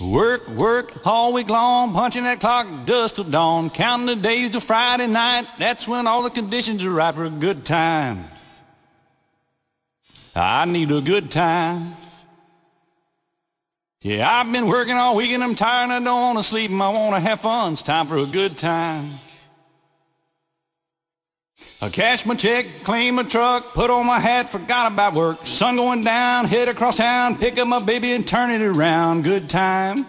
Work, work all week long, punching that clock dust till dawn, counting the days till Friday night. That's when all the conditions are right for a good time. I need a good time. Yeah, I've been working all week and I'm tired and I don't want to sleep and I want to have fun. It's time for a good time. I cash my check, clean my truck, put on my hat, forgot about work. Sun going down, head across town, pick up my baby and turn it around. Good time.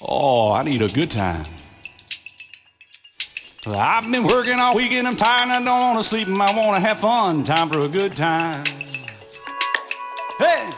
Oh, I need a good time. I've been working all week and I'm tired and I don't want to sleep and I want to have fun. Time for a good time. Hey!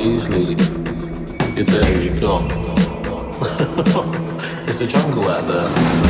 Easily. You're there, you're gone. it's a jungle out there.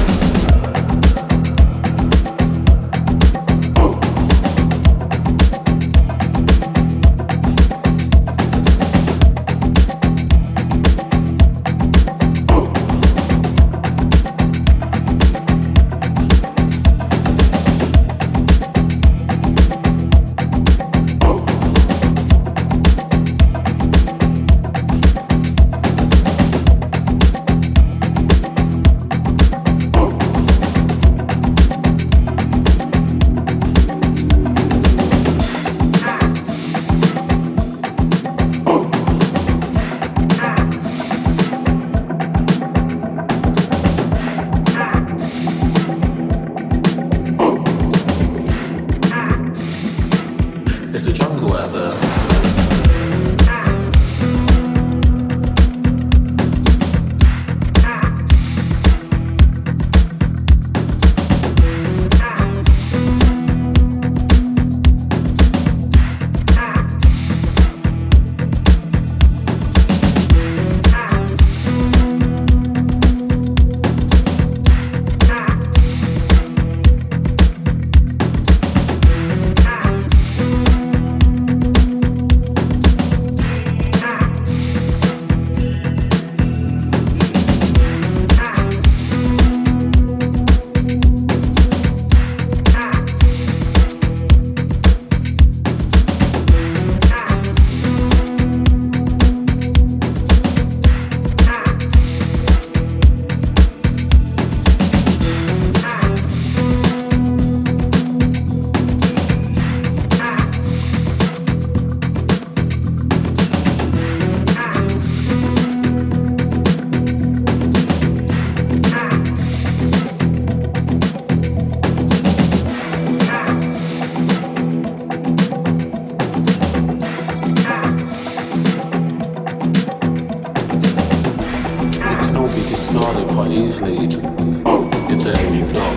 You've got.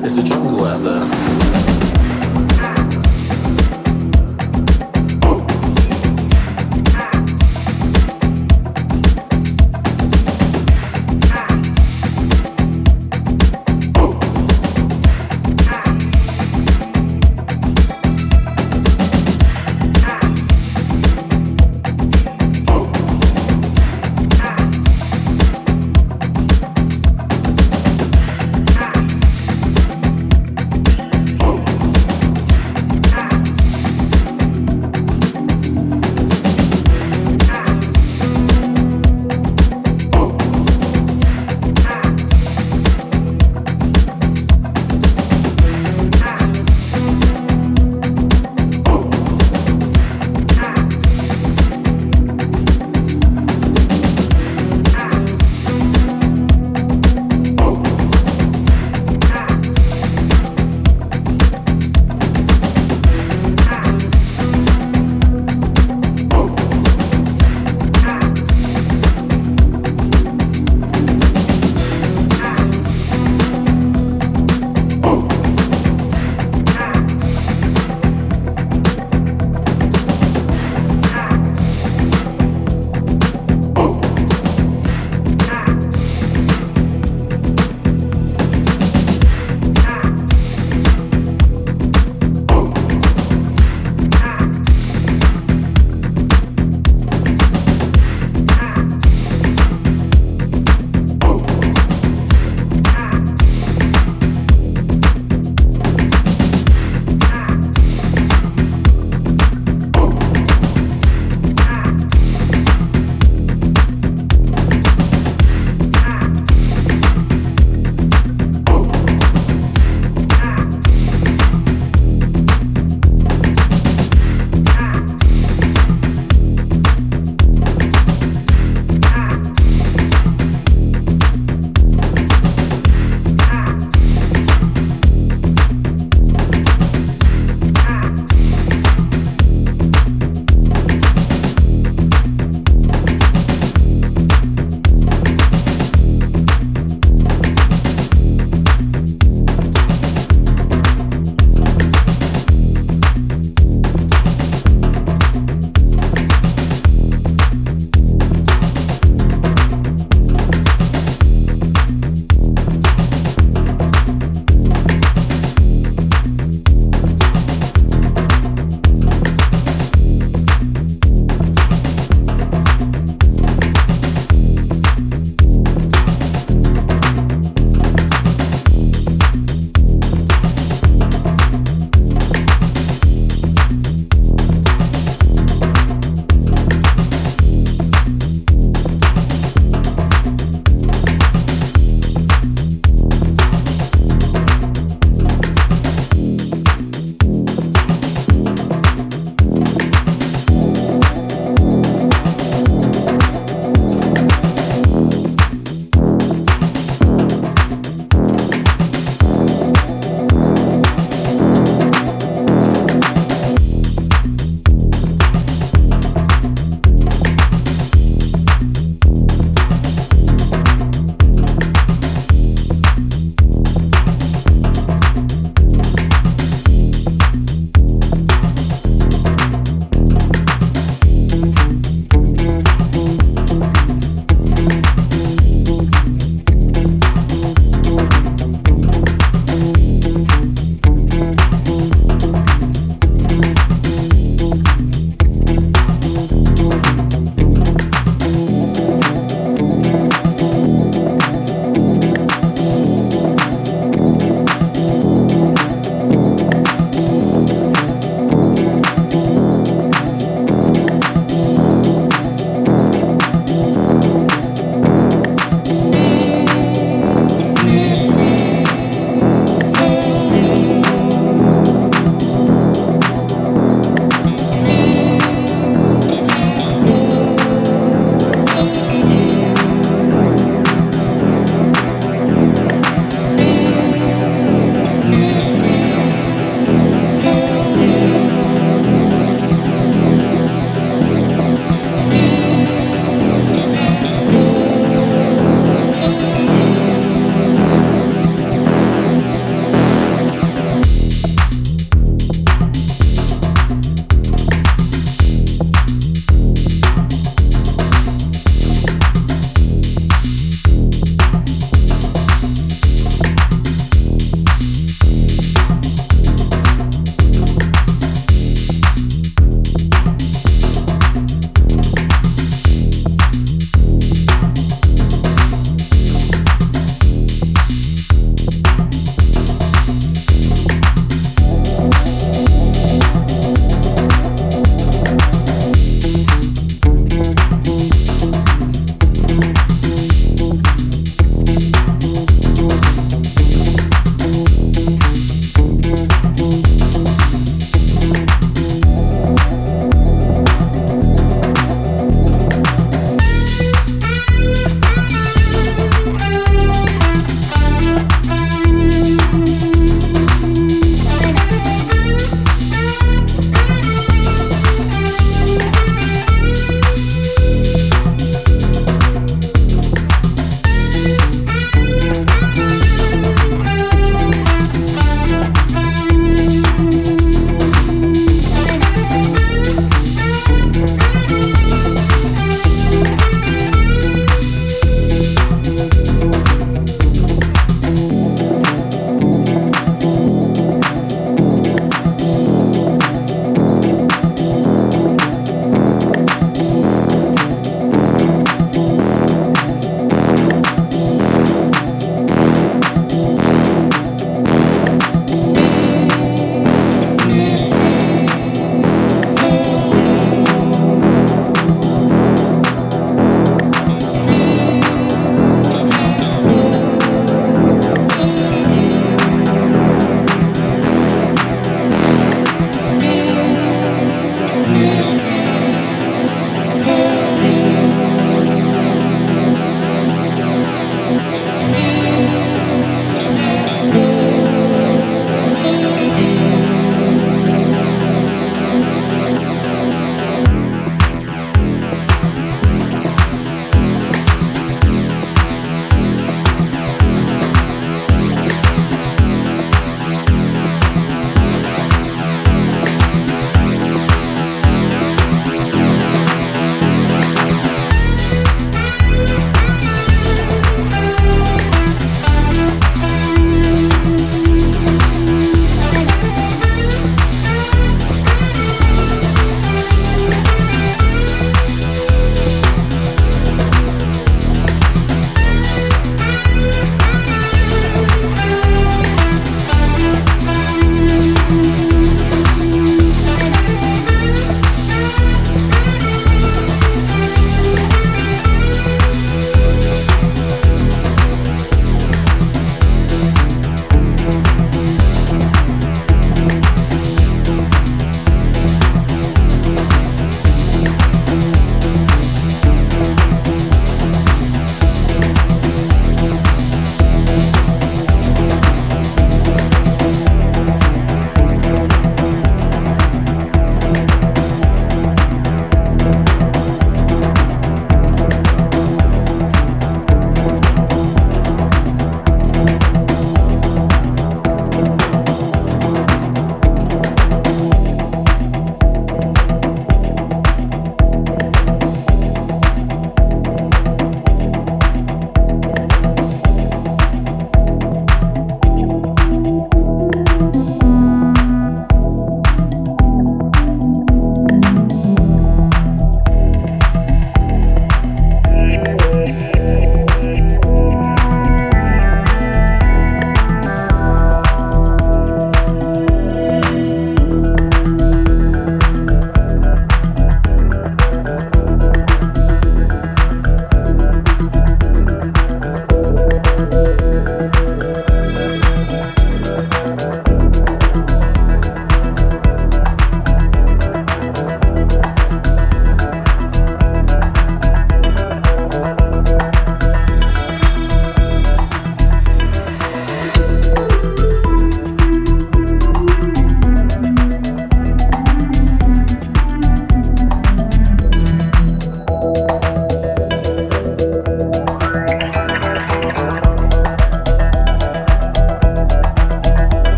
There's a jungle out there.